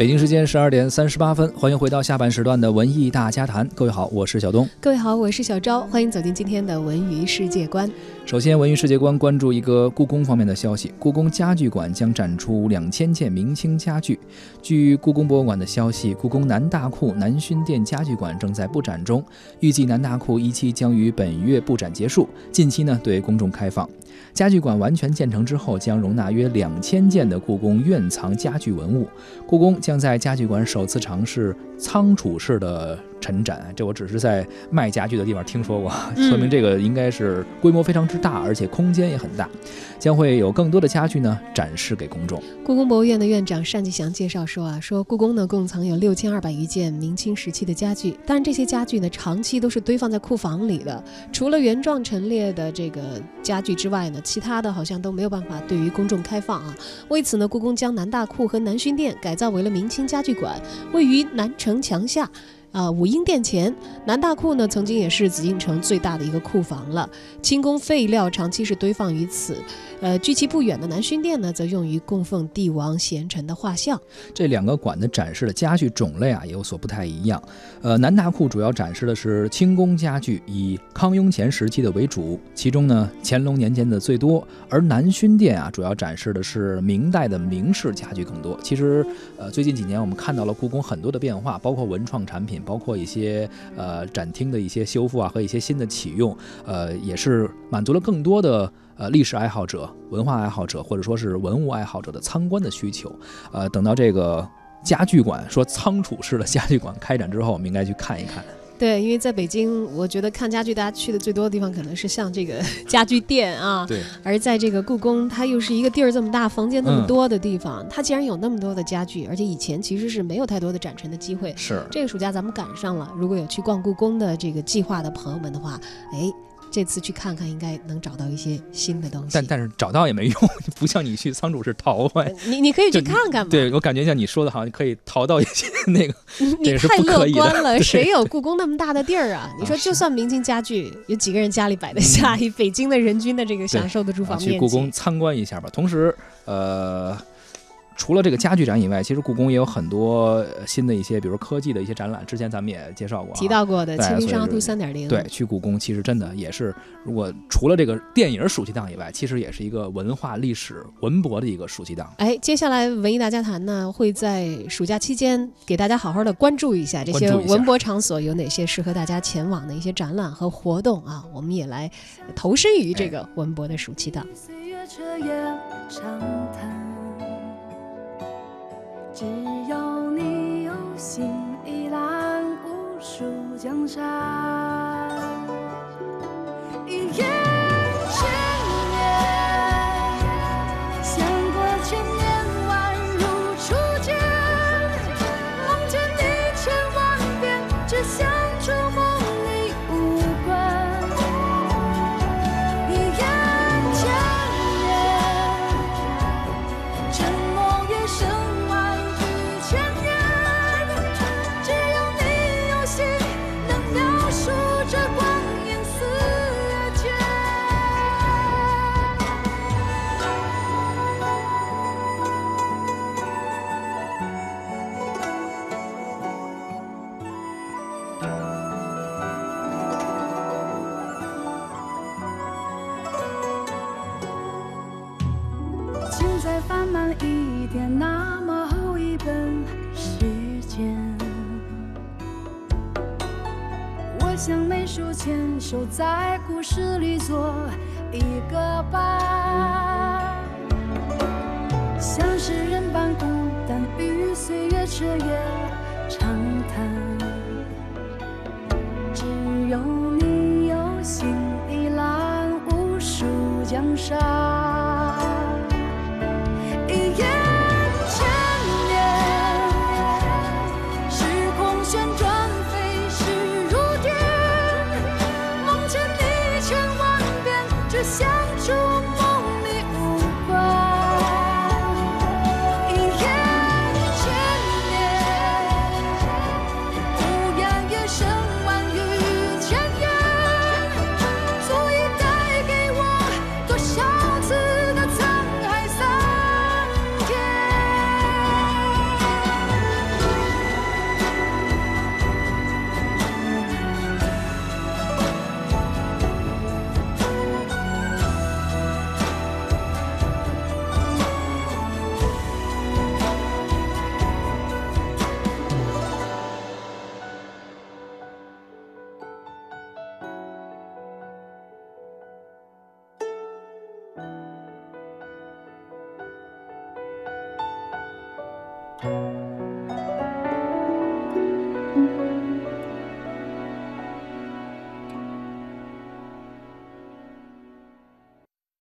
北京时间十二点三十八分，欢迎回到下半时段的文艺大家谈。各位好，我是小东。各位好，我是小昭。欢迎走进今天的文娱世界观。首先，文娱世界观关注一个故宫方面的消息：故宫家具馆将展出两千件明清家具。据故宫博物馆的消息，故宫南大库南薰殿家具馆正在布展中，预计南大库一期将于本月布展结束，近期呢对公众开放。家具馆完全建成之后，将容纳约两千件的故宫院藏家具文物。故宫将将在家具馆首次尝试仓储式的。陈展，这我只是在卖家具的地方听说过，说明这个应该是规模非常之大，而且空间也很大，将会有更多的家具呢展示给公众。故宫博物院的院长单霁翔介绍说啊，说故宫呢共藏有六千二百余件明清时期的家具，但是这些家具呢长期都是堆放在库房里的，除了原状陈列的这个家具之外呢，其他的好像都没有办法对于公众开放啊。为此呢，故宫将南大库和南薰殿改造为了明清家具馆，位于南城墙下。啊，武英殿前南大库呢，曾经也是紫禁城最大的一个库房了。清宫废料长期是堆放于此。呃，距其不远的南薰殿呢，则用于供奉帝王贤臣的画像。这两个馆的展示的家具种类啊，也有所不太一样。呃，南大库主要展示的是清宫家具，以康雍乾时期的为主，其中呢，乾隆年间的最多。而南薰殿啊，主要展示的是明代的明式家具更多。其实，呃，最近几年我们看到了故宫很多的变化，包括文创产品。包括一些呃展厅的一些修复啊和一些新的启用，呃也是满足了更多的呃历史爱好者、文化爱好者或者说是文物爱好者的参观的需求。呃，等到这个家具馆说仓储式的家具馆开展之后，我们应该去看一看。对，因为在北京，我觉得看家具，大家去的最多的地方可能是像这个 家具店啊。对。而在这个故宫，它又是一个地儿这么大、房间那么多的地方，它既然有那么多的家具，而且以前其实是没有太多的展陈的机会。是。这个暑假咱们赶上了，如果有去逛故宫的这个计划的朋友们的话，哎。这次去看看，应该能找到一些新的东西。但但是找到也没用，不像你去仓储是淘回你你可以去看看嘛。对我感觉像你说的，好像可以淘到一些 那个。你太乐观了，谁有故宫那么大的地儿啊？你说就算明清家具，有几个人家里摆得下？以北京的人均的这个享受的住房面积，去故宫参观一下吧。同时，呃。除了这个家具展以外，其实故宫也有很多新的一些，比如科技的一些展览。之前咱们也介绍过，提到过的《清明上河图》三点零。对，去故宫其实真的也是，如果除了这个电影暑期档以外，其实也是一个文化历史文博的一个暑期档。哎，接下来文艺大家谈呢，会在暑假期间给大家好好的关注一下这些文博场所有哪些适合大家前往的一些展览和活动啊。我们也来投身于这个文博的暑期档。只要你有心，一览无数江山。翻慢一点，那么厚一本时间。我像没书签，守在故事里做一个伴，像诗人般孤单，与岁月彻夜长谈。只有你有心，一览无数江山。